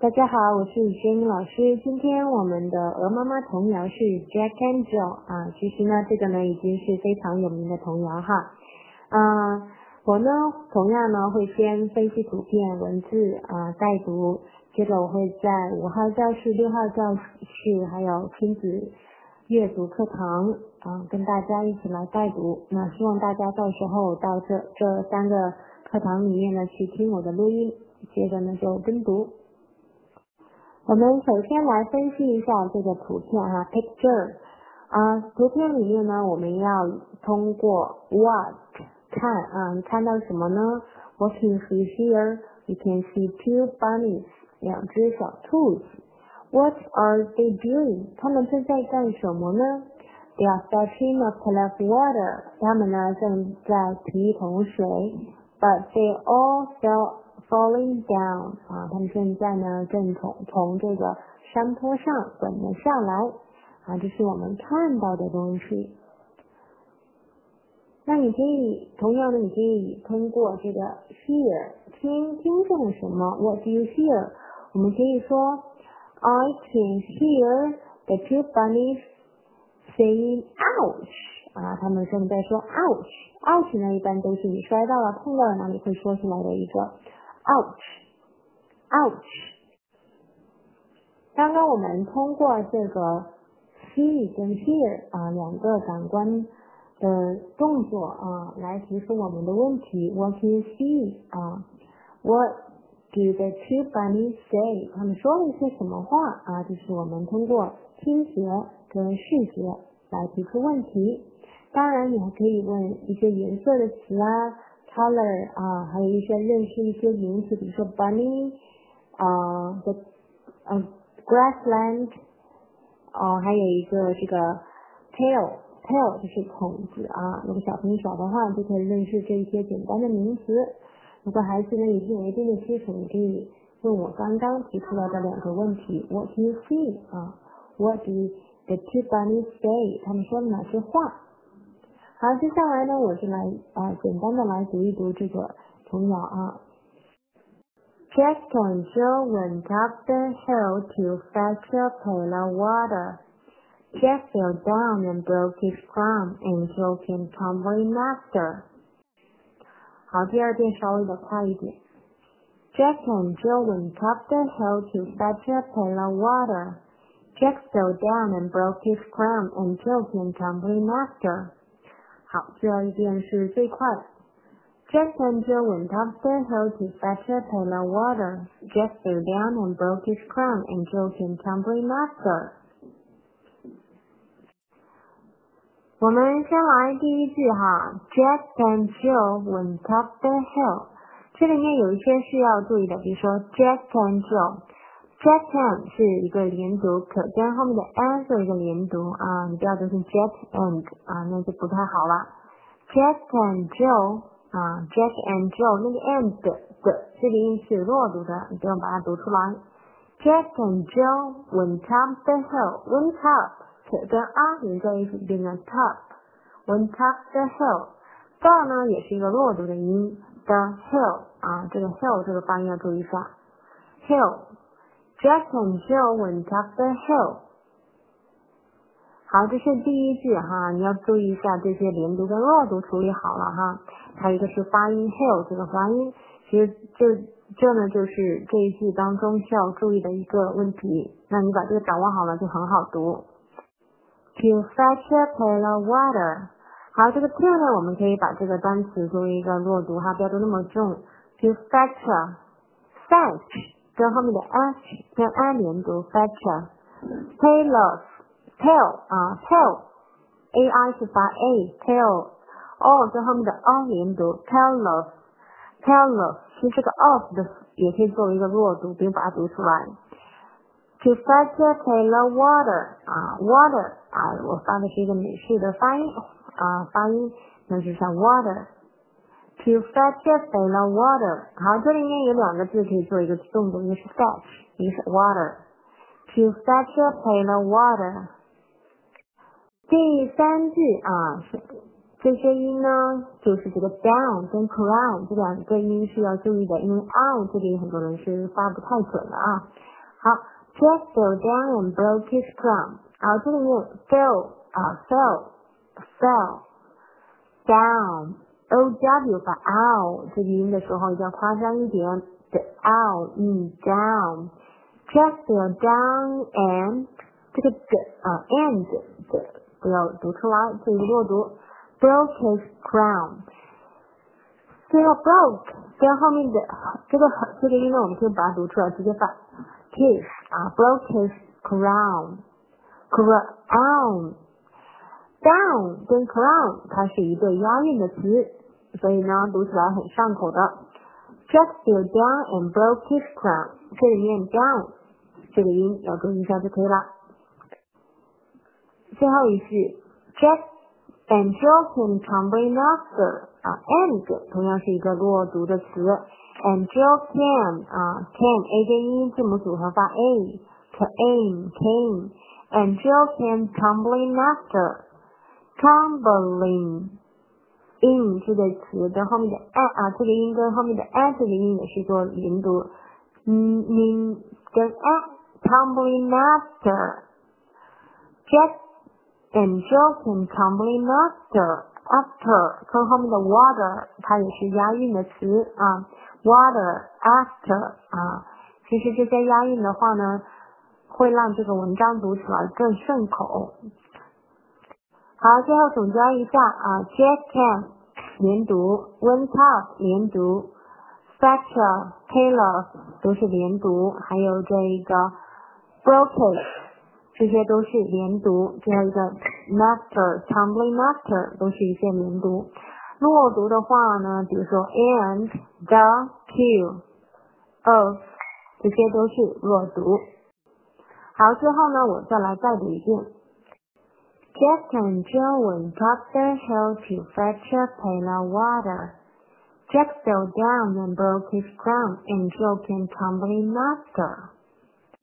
大家好，我是轩老师。今天我们的鹅妈妈童谣是 Jack and Jill 啊，其实呢，这个呢已经是非常有名的童谣哈。啊，我呢同样呢会先分析图片、文字啊带读，接着我会在五号教室、六号教室还有亲子阅读课堂啊跟大家一起来带读。那希望大家到时候到这这三个课堂里面呢去听我的录音，接着呢就跟读。我们首先来分析一下这个图片哈，picture 啊，图片里面呢，我们要通过 what 看啊，看到什么呢？What can you see here? You can see two bunnies，两只小兔子。What are they doing？他们正在干什么呢？They are fetching a pail of water。他们呢正在提一桶水，But they all fell falling down 啊，他们现在呢正从从这个山坡上滚了下来啊，这是我们看到的东西。那你可以同样的，你可以通过这个 hear 听听见了什么？What do you hear？我们可以说 I can hear the two bunnies saying ouch 啊，他们正在说 ouch，ouch 呢一般都是你摔到了碰到了哪里会说出来的一个。ouch，ouch。刚刚我们通过这个 see 跟 hear 啊两个感官的动作啊来提出我们的问题。What do you see 啊？What do the two bunnies say？他们说了一些什么话啊？就是我们通过听觉跟视觉来提出问题。当然，你还可以问一些颜色的词啊。Color 啊，还有一些认识一些名词，比如说 bunny 啊，the 呃 grassland 啊，还有一个这个 tail，tail 就是筒子啊。如果小朋友小的话，就可以认识这一些简单的名词。如果孩子呢已经有一定的基础，你可以问我刚刚提出来的两个问题：What do you see 啊？What do the two bunnies say？他们说了哪些话？好，接下来呢，我就来啊，简单的来读一读这个童谣啊。Jack and Jill went up the hill to fetch a pail of water. Jack fell down and broke his crown, and Jill came tumbling after. 好，第二遍稍微的快一点。Jack and Jill went up the hill to fetch a pail of water. Jack fell down and broke his crown, and Jill came tumbling after. 好，第二遍是最快。Jack and Jill went up the hill to fetch a pail of water. Jack fell down and broke his crown, and Jill came tumbling after. 我们先来第一句哈，Jack and Jill went up the hill。这里面有一些是要注意的，比如说 Jack and Jill。 Jack and 是一个连读，可跟后面的 and 做一个连读啊，你不要读成 Jack and 啊，那就不太好了。Jack and Joe 啊，Jack and Joe 那个 and 的这个音是弱读的，你不用把它读出来。Jack and Joe went up the hill，went up 可跟 a 连在一起变成 top，went up the hill。这儿呢也是一个弱读的音，the hill 啊，这个 hill 这个发音要注意一下，hill。Jack and Jill went up the hill。好，这是第一句哈，你要注意一下这些连读跟弱读处理好了哈。还有一个是发音 hill 这个发音，其实这这呢就是这一句当中需要注意的一个问题。那你把这个掌握好了就很好读。To fetch a pail of water。好，这个 to 呢，我们可以把这个单词作为一个弱读哈，不要读那么重。To fetch，fetch。跟后面的 s 跟 a 连读，fetch，tail，tail 啊，tail，a i 是发 a，tail，哦，跟后面的 o 连读，tail，tail，其实这个 of 的也可以作为一个弱读，不用把它读出来。To fetch a pail of water，啊，water，啊，我发的是一个美式的发音，啊，发音，那就是像 water。To fetch a pail of water，好，这里面有两个字可以做一个动作，一个是 fetch，一个是 water。To fetch a pail of water。第三句啊，是 这些音呢，就是这个 down 跟 crown 这两个音是要注意的，因为 out 这里很多人是发不太准的啊。好，Jack fell down and broke his crown。好，这里面 fell 啊 fell fell down O w 发 out 这个音的时候一定要夸张一点的 out 音 down。Jack fell down and 这个的啊 and 的不要读出来，这个弱读。broke his crown。最后 broke 跟后面的这个这个音呢，我们可以把它读出来，直接发 kiss 啊，broke his crown。crown down 跟 crown 它是一对押韵的词，所以呢读起来很上口的。Jack fell down and broke his crown。这里念 down 这个音要注意一下就可以了。最后一句 Jack And Joe came tumbling after 啊，and 同样是一个弱读的词。And Joe came 啊，came a 跟 e 字母组合发 a came came。And Joe came tumbling after tumbling in 这个词跟后面的 a 啊，这个音跟后面的 a 这个音也是做连读。嗯嗯，跟 a tumbling after。Just And Joe came tumbling after after 跟后面的 water 它也是押韵的词啊，water after 啊，其实这些押韵的话呢，会让这个文章读起来更顺口。 好，最后总结一下啊，Jack can 连读，went up 连读，Fletcher Taylor 都是连读，还有这一个 broken。这些都是连读，最后一个 master tumbling master 都是一些连读。弱读的话呢，比如说 and the q of 这些都是弱读。好，最后呢，我再来再读一遍。Jack and Joe went up the hill to fetch a pail of water. Jack fell down and broke his crown, and Joe came tumbling after.